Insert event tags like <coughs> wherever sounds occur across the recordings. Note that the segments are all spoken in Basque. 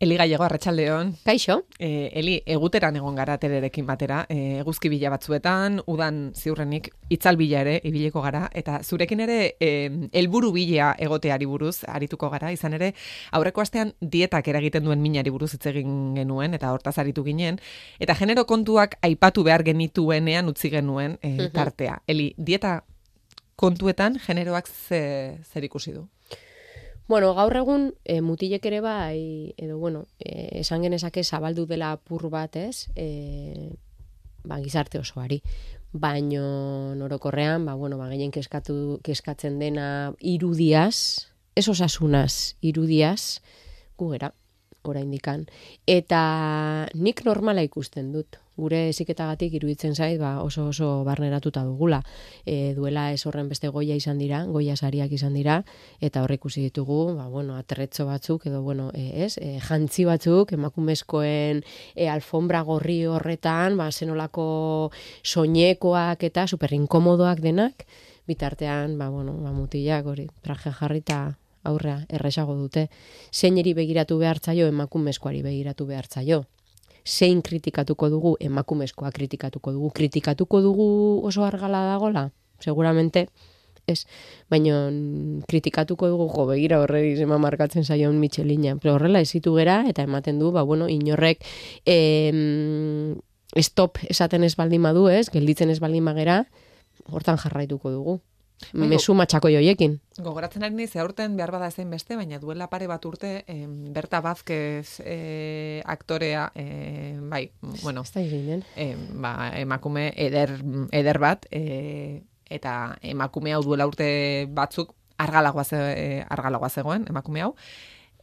Eli Gallego, Arratxaldeon. Kaixo. E, Eli, eguteran egon gara tererekin batera, e, eguzki bila batzuetan, udan ziurrenik itzal bila ere, ibileko gara, eta zurekin ere e, elburu bila egoteari buruz, arituko gara, izan ere, aurreko astean dietak eragiten duen minari buruz hitz egin genuen, eta hortaz aritu ginen, eta genero kontuak aipatu behar genituenean utzi genuen e, tartea. Eli, dieta kontuetan generoak ze, zer ikusi du? Bueno, gaur egun e, mutilek ere bai, edo bueno, e, esan genezake zabaldu dela apur bat, ez? E, ba, gizarte osoari. Baino norokorrean, ba, bueno, ba, gehien keskatu, keskatzen dena irudiaz, ez osasunaz irudiaz, gugera, oraindikan. Eta nik normala ikusten dut gure eziketagatik iruditzen zait ba, oso oso barneratuta dugula. E, duela ez horren beste goia izan dira, goia sariak izan dira, eta horrek ikusi ditugu, ba, bueno, aterretzo batzuk, edo, bueno, e, ez, e, jantzi batzuk, emakumezkoen e, alfombra gorri horretan, ba, zenolako soinekoak eta super inkomodoak denak, bitartean, ba, bueno, ba, mutilak hori, traje jarrita aurrea, erresago dute, zeineri begiratu behartzaio, emakumezkoari begiratu behartzaio zein kritikatuko dugu, emakumezkoa kritikatuko dugu, kritikatuko dugu oso argala dagola, seguramente, ez, baina kritikatuko dugu jo begira horre izema markatzen zaion Michelina, pero horrela ezitu gera, eta ematen du, ba, bueno, inorrek em, stop esaten ez baldin badu ez, gelditzen ez baldin magera, hortan jarraituko dugu. Bai, mesu matxako joiekin. Gogoratzen ari niz, aurten behar bada zein beste, baina duela pare bat urte, em, Berta Bazkez e, aktorea, e, bai, bueno, e, ba, emakume eder, eder bat, e, eta emakume hau duela urte batzuk argalagoa, ze, argalagoa zegoen, emakume hau,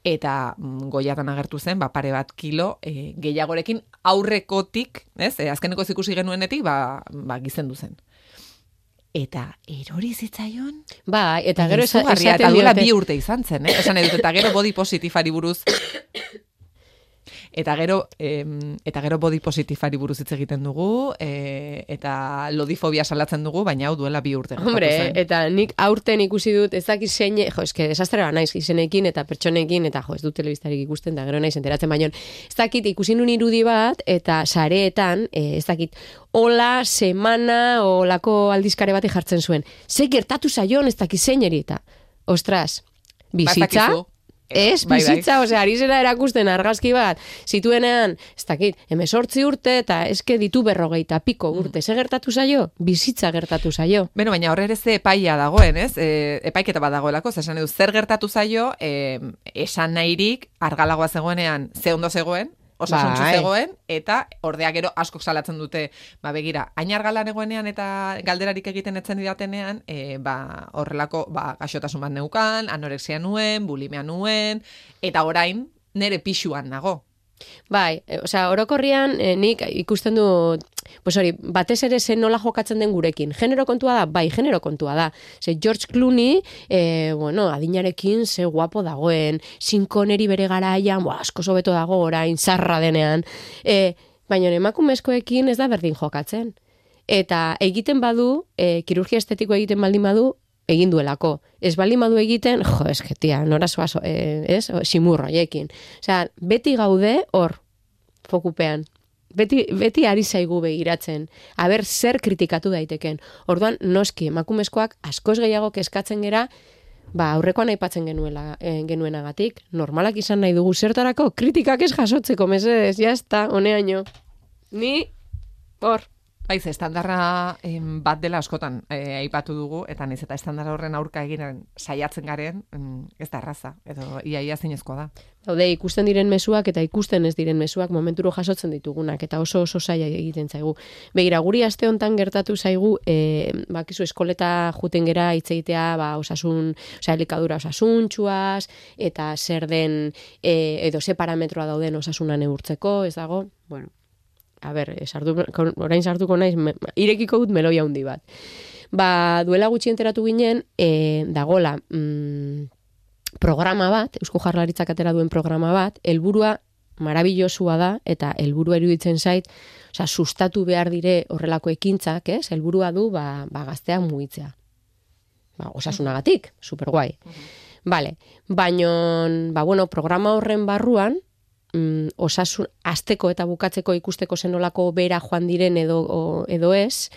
eta mm, goiatan agertu zen, ba, pare bat kilo e, gehiagorekin aurrekotik, ez, e, azkeneko ikusi genuenetik, ba, ba gizendu zen eta erori zitzaion? Ba, eta gero esaten diote. Eta duela bi urte izan zen, eh? Esan edut, eta gero body positifari buruz <coughs> Eta gero, em, eta gero body positifari buruz hitz egiten dugu, e, eta lodifobia salatzen dugu, baina hau duela bi urte. Hombre, eta nik aurten ikusi dut, ez dakit zein, jo, eske, desastre naiz izenekin, eta pertsonekin, eta jo, ez dut telebistarik ikusten, da gero naiz enteratzen baino. Ez dakit ikusi nun irudi bat, eta sareetan, e, ez dakit, hola, semana, olako aldizkare bat jartzen zuen. Ze gertatu zaion, ez dakit zein erita. Ostras, ba, bizitza, Ez, bai, bai. bizitza, bai. ose, ari zera erakusten argazki bat, zituenean, ez dakit, emezortzi urte eta eske ditu berrogeita piko mm. urte, ze gertatu zaio? Bizitza gertatu zaio. Beno, baina horre ere ze epaia dagoen, ez? E, epaiketa bat dagoelako, esan edu, zer gertatu zaio, e, esan nahirik, argalagoa zegoenean, ze ondo zegoen, osasuntzu bai. zegoen, eta ordea gero askok salatzen dute, ba begira, ainar galan egoenean eta galderarik egiten etzen didatenean, e, ba, horrelako ba, gaixotasun bat neukan, anorexia nuen, bulimea nuen, eta orain nere pixuan nago. Bai, e, osea, orokorrian e, nik ikusten du pues hori, batez ere zen nola jokatzen den gurekin. Genero kontua da, bai, genero kontua da. Ze George Clooney, e, bueno, adinarekin ze guapo dagoen, sinkoneri bere garaian, bo, asko sobeto dago orain, zarra denean. E, baina emakumezkoekin ez da berdin jokatzen. Eta egiten badu, e, kirurgia estetiko egiten baldin badu, egin duelako. Ez bali madu egiten, jo, ez getia, nora zoaz, e, ez, simurro, jekin. Osea, beti gaude hor, fokupean. Beti, beti ari zaigu begiratzen. Aber, zer kritikatu daiteken. Orduan, noski, emakumezkoak askoz gehiago keskatzen gera, ba, aurrekoan aipatzen genuela, e, genuenagatik. Normalak izan nahi dugu zertarako, kritikak ez jasotzeko, mesedez, jazta, honeaino. Ni, hor, Baiz, estandarra em, bat dela askotan e, aipatu dugu, eta niz eta estandarra horren aurka eginen saiatzen garen, ez da erraza, edo iaia ia zinezkoa da. Daude, ikusten diren mezuak eta ikusten ez diren mezuak momenturo jasotzen ditugunak, eta oso oso saia egiten zaigu. Begira, guri aste hontan gertatu zaigu, e, bakizu eskoleta juten gera itzegitea, ba, osasun, osa, elikadura osasuntxuaz, eta zer den, e, edo ze parametroa dauden osasunan neurtzeko, ez dago, bueno, a ber, sartu, orain sartuko naiz, me, irekiko dut meloia handi bat. Ba, duela gutxi enteratu ginen, e, dagola, mm, programa bat, Eusko Jarlaritzak atera duen programa bat, helburua marabillosua da, eta helburua iruditzen zait, oza, sustatu behar dire horrelako ekintzak, ez? Helburua du, ba, ba gaztea mugitzea. Ba, osasunagatik, super guai. Vale, baino, ba, bueno, programa horren barruan, mm, osasun asteko eta bukatzeko ikusteko zenolako bera joan diren edo o, edo ez,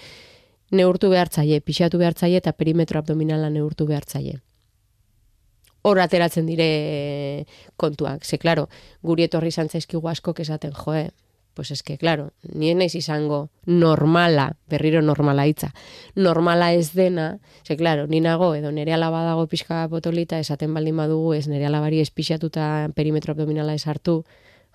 neurtu behartzaile, pixatu behartzaile eta perimetro abdominala neurtu behartzaile. Hor ateratzen dire kontuak. Ze, klaro, guri etorri zantzaizkigu askok esaten, joe, pues es que, claro, ni naiz izango normala, berriro normala hitza, normala ez dena, ze, claro, ni nago, edo nere alaba dago pixka potolita, esaten baldin badugu, ez nere alabari espixatuta perimetro abdominala esartu,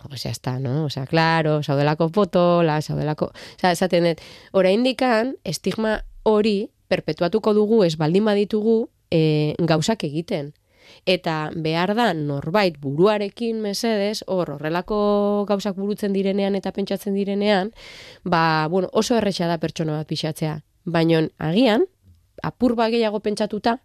pues ya está, ¿no? O sea, claro, saudelako potola, saudelako... O sea, esaten dut, ora indikan, estigma hori perpetuatuko dugu, ez baldin baditugu, e, gauzak egiten eta behar da norbait buruarekin mesedez, hor horrelako gauzak burutzen direnean eta pentsatzen direnean, ba, bueno, oso erretxa da pertsona bat pixatzea. Baina agian, apur gehiago pentsatuta,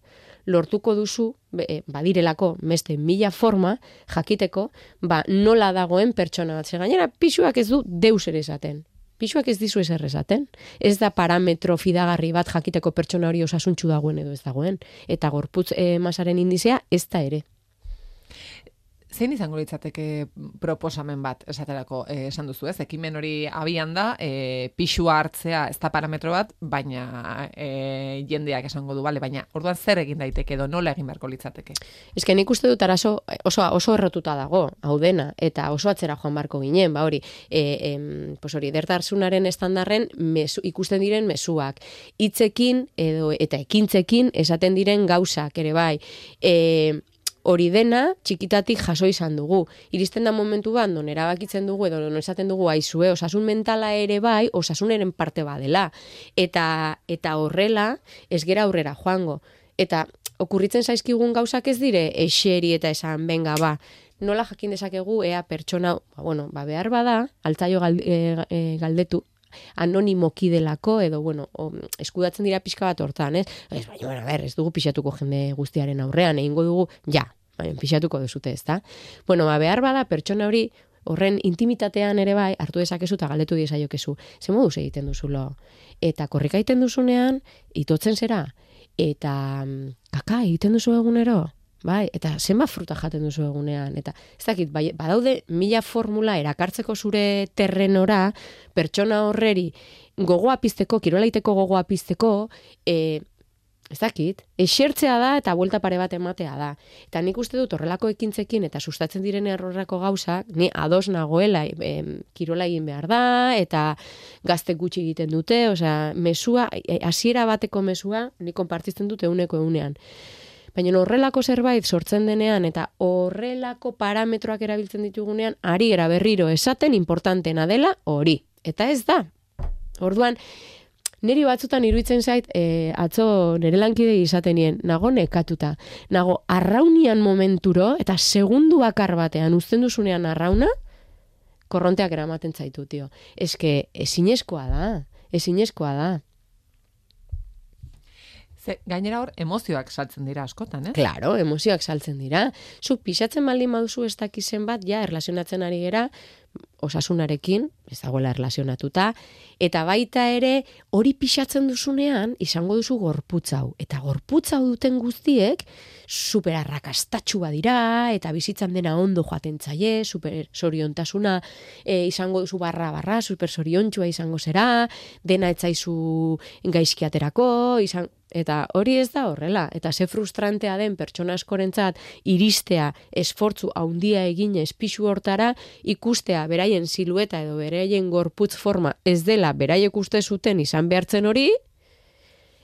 lortuko duzu, e, badirelako, meste mila forma, jakiteko, ba, nola dagoen pertsona bat. Gainera, pixuak ez du deus ere esaten. Pisuak ez dizu ezer esaten. Ez da parametro fidagarri bat jakiteko pertsona hori osasuntxu dagoen edo ez dagoen. Eta gorputz e, masaren indizea ez da ere zein izango litzateke proposamen bat esaterako eh, esan duzu, ez? Ekimen hori abian da, e, pixua hartzea ez da parametro bat, baina e, jendeak esango du, bale, baina orduan zer egin daiteke edo nola egin beharko litzateke? Que nik uste dut arazo oso, oso errotuta dago, hau dena, eta oso atzera joan barko ginen, ba hori, e, e, pues hori, dertarzunaren estandarren mesu, ikusten diren mesuak, hitzekin edo eta ekintzekin esaten diren gauzak ere bai, e, hori dena txikitatik jaso izan dugu. Iristen da momentu bat, non erabakitzen dugu, edo non esaten dugu aizue, osasun mentala ere bai, osasuneren parte badela. Eta, eta horrela, ez gera aurrera joango. Eta okurritzen zaizkigun gauzak ez dire, eseri eta esan, benga, ba, nola jakin dezakegu, ea pertsona, ba, bueno, ba, behar bada, altzaio e, e, galdetu, anonimoki delako, edo, bueno, o, eskudatzen dira pixka bat hortan, ez? Ez, baina, bueno, ber, ez dugu pixatuko jende guztiaren aurrean, egingo dugu, ja, baina pixatuko duzute, ezta? Bueno, ba, behar bada, pertsona hori, horren intimitatean ere bai, hartu dezakezu eta galdetu diezaiokezu. Ze moduz egiten duzulo? Eta korrika egiten duzunean, itotzen zera? Eta mm, kaka egiten duzu egunero? Bai, eta zenba fruta jaten duzu egunean. Eta ez dakit, bai, badaude mila formula erakartzeko zure terrenora, pertsona horreri gogoa pizteko, kirolaiteko gogoa pizteko, e, ez dakit, esertzea da eta buelta pare bat ematea da. Eta nik uste dut horrelako ekintzekin eta sustatzen diren errorrako gauzak, ni ados nagoela e, kirola egin behar da, eta gazte gutxi egiten dute, osea, mesua, e, hasiera bateko mesua, ni konpartitzen dute uneko egunean. Baina horrelako zerbait sortzen denean eta horrelako parametroak erabiltzen ditugunean, ari era berriro esaten importantena dela hori. Eta ez da. Orduan, Neri batzutan iruditzen zait, e, atzo nire lankide izatenien, nago nekatuta. Nago, arraunian momenturo, eta segundu bakar batean uzten duzunean arrauna, korronteak eramaten zaitu, tio. Que, ezinezkoa da, ezinezkoa da. Ze, gainera hor, emozioak saltzen dira askotan, eh? Claro, emozioak saltzen dira. Zu, pixatzen baldin baduzu ez dakizen bat, ja, erlazionatzen ari gera, osasunarekin, ez dagoela erlazionatuta, eta baita ere hori pixatzen duzunean izango duzu gorputzau. Eta gorputzau duten guztiek super arrakastatxua dira, eta bizitzan dena ondo joaten zaie, super soriontasuna e, izango duzu barra barra, super soriontxua izango zera, dena etzaizu gaizkiaterako, izan, Eta hori ez da horrela, eta ze frustrantea den pertsona askorentzat iristea esfortzu haundia egin espisu hortara, ikustea beraien silueta edo beraien gorputz forma ez dela beraiek uste zuten izan behartzen hori,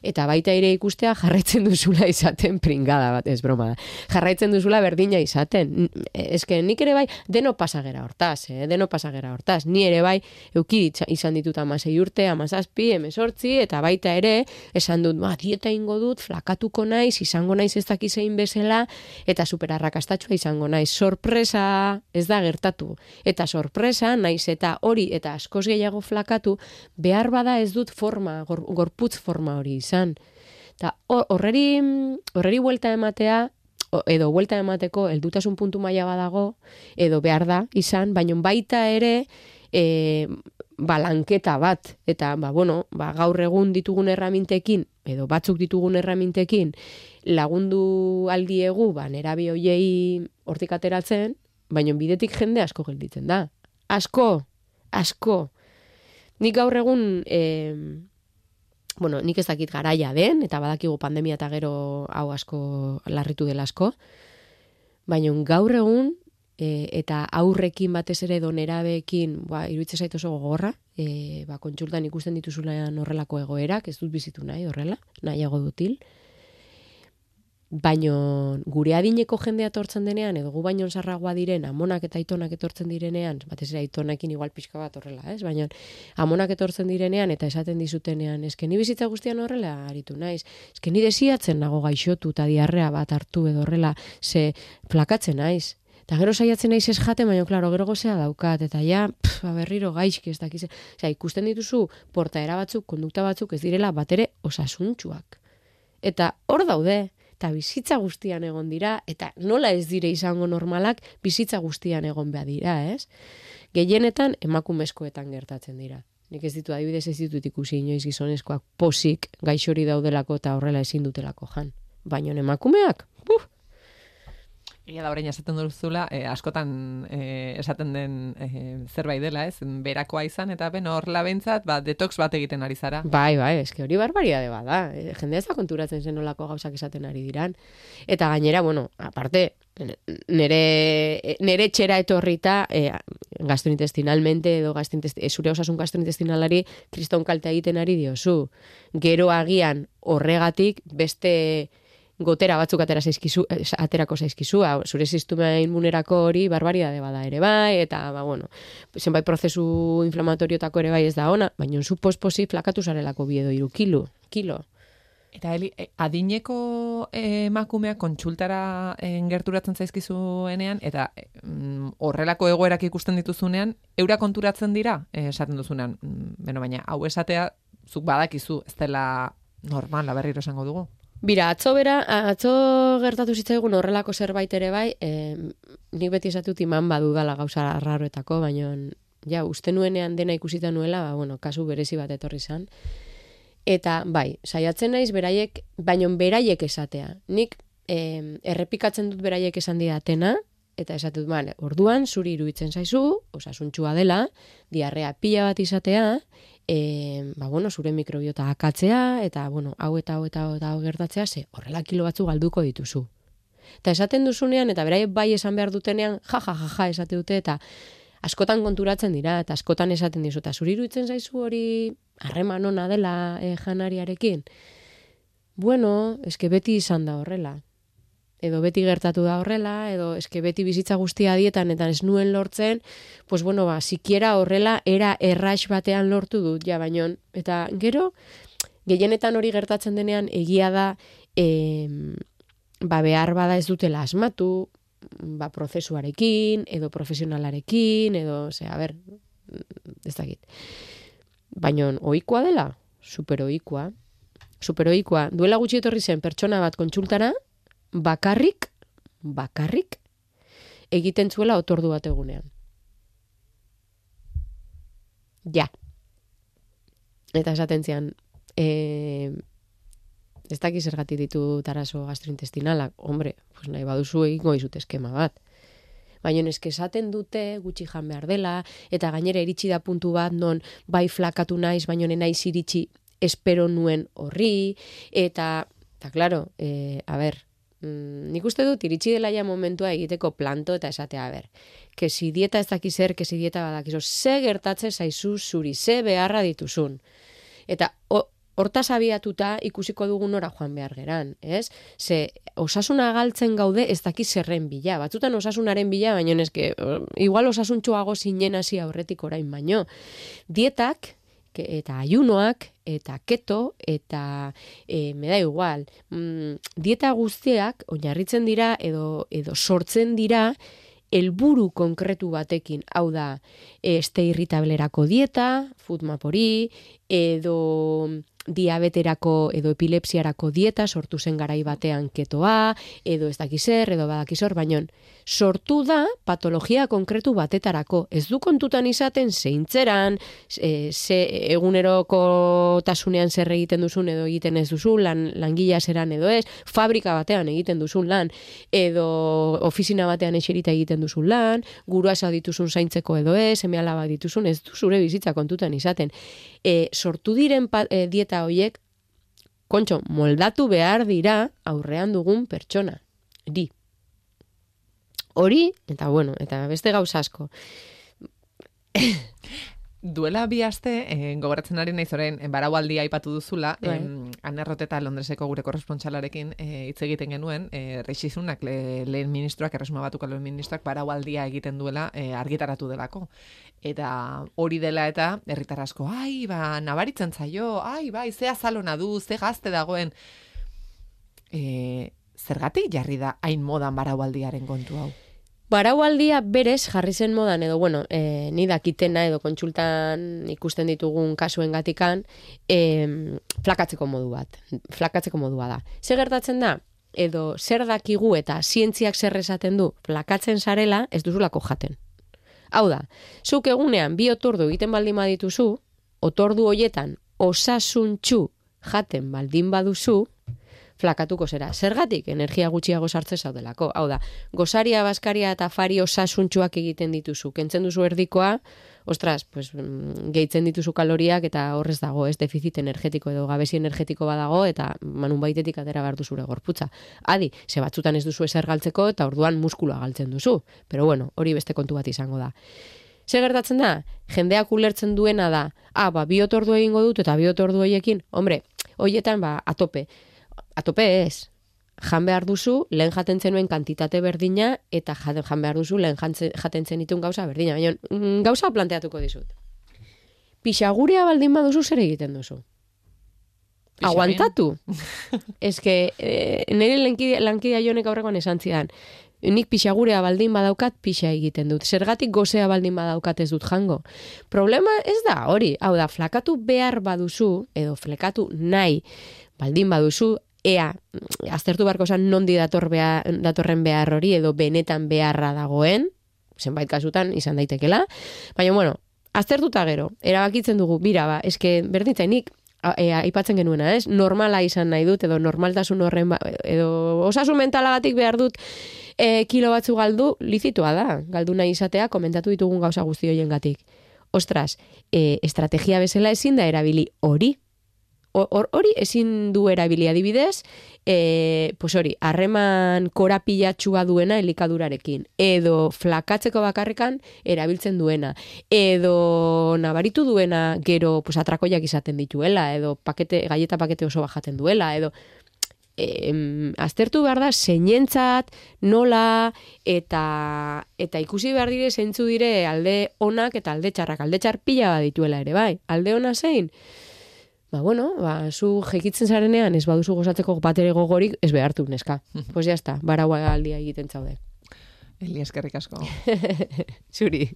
eta baita ere ikustea jarraitzen duzula izaten pringada bat, ez broma. Jarraitzen duzula berdina izaten. Eske nik ere bai deno pasagera hortaz, eh? deno pasagera hortaz. Ni ere bai euki izan ditut amasei urte, amazazpi, emezortzi, eta baita ere esan dut, ba, dieta ingo dut, flakatuko naiz, izango naiz ez dakizein bezala, eta superarrakastatxua izango naiz. Sorpresa ez da gertatu. Eta sorpresa, naiz eta hori, eta askoz gehiago flakatu, behar bada ez dut forma, gorputz forma hori izan izan. Ta horreri horreri vuelta ematea edo vuelta emateko heldutasun puntu maila badago edo behar da izan, baina baita ere e, balanketa bat eta ba, bueno, ba, gaur egun ditugun erramintekin edo batzuk ditugun erramintekin lagundu aldiegu ba nerabi hoiei hortik ateratzen baina bidetik jende asko gelditzen da. Asko, asko. Nik gaur egun, e, bueno, nik ez dakit garaia den, eta badakigu pandemia eta gero hau asko larritu dela asko, baina gaur egun, e, eta aurrekin batez ere donerabeekin, ba, iruditzen zaitu oso gogorra, e, ba, kontsultan ikusten dituzulean horrelako egoerak, ez dut bizitu nahi horrela, nahiago dutil, baino gure adineko jendea etortzen denean, edo gu baino sarragoa diren, amonak eta aitonak etortzen direnean, batez ere aitonakin igual pixka bat horrela, ez? Baina amonak etortzen direnean eta esaten dizutenean, eske ni bizitza guztian horrela aritu naiz. Eske ni desiatzen nago gaixotu eta diarrea bat hartu edo horrela, ze plakatzen naiz. Eta gero saiatzen naiz ez jate, baina, klaro, gero gozea daukat, eta ja, pff, ba, berriro gaizki ez dakize. Osea, ikusten dituzu, portaera batzuk, kondukta batzuk, ez direla, batere osasuntxuak. Eta hor daude, eta bizitza guztian egon dira, eta nola ez dire izango normalak, bizitza guztian egon behar dira, ez? Gehienetan, emakumezkoetan gertatzen dira. Nik ez ditu adibidez ez ditut ikusi inoiz gizonezkoak posik gaixori daudelako eta horrela ezin dutelako jan. Baina emakumeak, buf, Ia da orain esaten duzula, eh, askotan eh, esaten den eh, zerbait dela, ez? Berakoa izan eta ben hor labentzat, ba detox bat egiten ari zara. Bai, bai, eske hori barbaria de bada. E, jende ez da konturatzen zen olako gauzak esaten ari diran. Eta gainera, bueno, aparte nere nere txera etorrita eh, gastrointestinalmente edo gastrointestinal zure osasun gastrointestinalari kriston kalte egiten ari diozu. Gero agian horregatik beste gotera batzuk atera zaizkizu, eh, aterako zaizkizu, zure sistema inmunerako hori barbaridade bada ere bai, eta, ba, bueno, zenbait prozesu inflamatoriotako ere bai ez da ona, baina zu posposi flakatu zarelako biedo iru kilo, kilo. Eta heli, eh, adineko emakumeak kontsultara gerturatzen zaizkizuenean, eta mm, horrelako egoerak ikusten dituzunean, eura konturatzen dira, esaten duzunean, mm, beno, baina, hau esatea, zuk badakizu, ez dela normal, berriro esango dugu. Bira, atzo bera, atzo gertatu zitzaigun horrelako zerbait ere bai, e, nik beti esatut iman badu dala gauza arraroetako, baina ja, uste nuenean dena ikusita nuela, ba, bueno, kasu berezi bat etorri zan. Eta, bai, saiatzen naiz beraiek, baina beraiek esatea. Nik e, errepikatzen dut beraiek esan didatena, eta esatut, bale, orduan, zuri iruditzen zaizu, osasuntxua dela, diarrea pila bat izatea, e, ba, bueno, zure mikrobiota akatzea, eta, bueno, hau eta hau eta hau, eta hau gertatzea, ze horrela kilo batzu galduko dituzu. Eta esaten duzunean, eta berai bai esan behar dutenean, ja, ja, ja, ja, esate dute, eta askotan konturatzen dira, eta askotan esaten dizu, eta zuri iruditzen zaizu hori harreman ona dela e, janariarekin. Bueno, eske beti izan da horrela edo beti gertatu da horrela, edo eske beti bizitza guztia dietan eta ez nuen lortzen, pues bueno, ba, sikiera horrela era erraix batean lortu dut, ja, baino, eta gero, gehienetan hori gertatzen denean, egia da, e, ba, behar bada ez dutela asmatu, ba, prozesuarekin, edo profesionalarekin, edo, ze, a ber, ez dakit. Baina, oikoa dela, superoikoa, superoikoa, duela gutxi etorri zen pertsona bat kontsultara, bakarrik, bakarrik, egiten zuela otordu bat egunean. Ja. Eta esaten zian, e, ez dakiz ergati ditu taraso gastrointestinalak, hombre, pues nahi baduzu egingo izut eskema bat. Baina eske esaten dute gutxi jan behar dela, eta gainera iritsi da puntu bat non bai flakatu naiz, baina naiz iritsi espero nuen horri, eta, eta claro, e, a ber, mm, nik uste dut iritsi dela ja momentua egiteko planto eta esatea ber. Ke si dieta ez dakiz zer, ke si dieta badakizu, ze gertatze zaizu zuri, ze beharra dituzun. Eta horta abiatuta ikusiko dugun nora joan behar geran, ez? Ze osasuna galtzen gaude ez dakiz zerren bila. Batzutan osasunaren bila, baina eske, igual osasuntxoago zinen hasi aurretik orain baino. Dietak, eta ayunoak, eta keto, eta e, me da igual. Mm, dieta guztiak, oinarritzen dira, edo, edo sortzen dira, helburu konkretu batekin, hau da, este irritablerako dieta, food map hori, edo diabeterako edo epilepsiarako dieta sortu zen garai batean ketoa, edo ez dakizer, edo badakizor, baino sortu da patologia konkretu batetarako. Ez du kontutan izaten zeintzeran, e, ze eguneroko tasunean zer egiten duzun edo egiten ez duzun, lan, langila zeran edo ez, fabrika batean egiten duzun lan, edo ofizina batean eserita egiten duzun lan, guruasa dituzun zaintzeko edo ez, eme alaba dituzun, ez du zure bizitza kontutan izaten. E, sortu diren e, dieta hoiek, kontxo, moldatu behar dira aurrean dugun pertsona. Di, hori, eta bueno, eta beste gauza asko. <laughs> Duela bi aste, eh, gogoratzen ari naiz orain, eh, baraualdia aipatu duzula, Bai. eh, anerroteta Londreseko gure korrespontsalarekin eh, hitz egiten genuen, eh, reixizunak le, lehen ministroak, erresuma batuko lehen ministroak, baraualdia egiten duela eh, argitaratu delako. Eta hori dela eta herritar asko, ai, ba, nabaritzen zaio, ai, bai, ze azalona du, ze gazte dagoen. Eh, zergatik jarri da hain modan baraualdiaren kontu hau? Baraualdia berez jarri zen modan edo bueno, e, ni dakitena edo kontsultan ikusten ditugun kasuen gatikan, e, flakatzeko modu bat. Flakatzeko modua da. Zer gertatzen da? Edo zer dakigu eta zientziak zer esaten du flakatzen sarela ez duzulako jaten. Hau da, zuk egunean bi otordu egiten baldin badituzu, otordu hoietan osasuntxu jaten baldin baduzu, flakatuko zera. Zergatik energia gutxiago sartze zaudelako. Hau da, gozaria, baskaria eta fari osasuntxuak egiten dituzu. Kentzen duzu erdikoa, ostras, pues, mm, gehitzen dituzu kaloriak eta horrez dago, ez defizit energetiko edo gabezi energetiko badago eta manun baitetik atera behar zure gorputza. Adi, ze batzutan ez duzu ezer galtzeko eta orduan muskuloa galtzen duzu. Pero bueno, hori beste kontu bat izango da. Zer gertatzen da? Jendeak ulertzen duena da, ah, ba, bi otordu egingo dut eta bi otordu hoiekin, hombre, hoietan, ba, atope atope ez. Jan behar duzu, lehen jaten zenuen kantitate berdina, eta jaten jan behar duzu, lehen jaten zenitun gauza berdina. Baina, mm, gauza planteatuko dizut. Pixaguria baldin baduzu zer egiten duzu? Pixabin? Aguantatu. <laughs> Ez que, eh, nire lankidea, lankidea jonek aurrekoan esan zidan, nik pixagurea baldin badaukat, pixa egiten dut. Zergatik gozea baldin badaukat ez dut jango. Problema ez da hori. Hau da, flakatu behar baduzu, edo flekatu nahi, baldin baduzu, ea, aztertu barko zan nondi dator bea, datorren behar hori, edo benetan beharra dagoen, zenbait kasutan izan daitekela, baina bueno, aztertuta gero, erabakitzen dugu, bira ba, eske berdintzainik, a- e, aipatzen genuena, ez? Normala izan nahi dut, edo normaltasun horren, ba, edo osasun mentalagatik behar dut e, kilo batzu galdu, lizitua da, galdu nahi izatea, komentatu ditugun gauza guzti hoiengatik. Ostras, e, estrategia bezala ezin da erabili hori, Hor- hor- hori ezin du erabili. Adibidez, e, pues hori, harreman korapilatxua duena elikadurarekin, edo flakatzeko bakarrekan erabiltzen duena, edo nabaritu duena gero pues, atrakoiak izaten dituela, edo pakete, gaieta pakete oso bajaten duela, edo em, aztertu behar da zeinentzat, nola, eta, eta ikusi behar dire zeintzu dire alde onak eta alde txarrak, alde txar pila bat dituela ere, bai. Alde ona zein, ba, bueno, ba, zu jekitzen zarenean ez baduzu gozatzeko bat ere gogorik, ez behartu, neska. <laughs> pues ya está, baraua aldia egiten zaude. Eli eskerrik asko. <laughs> Zuri.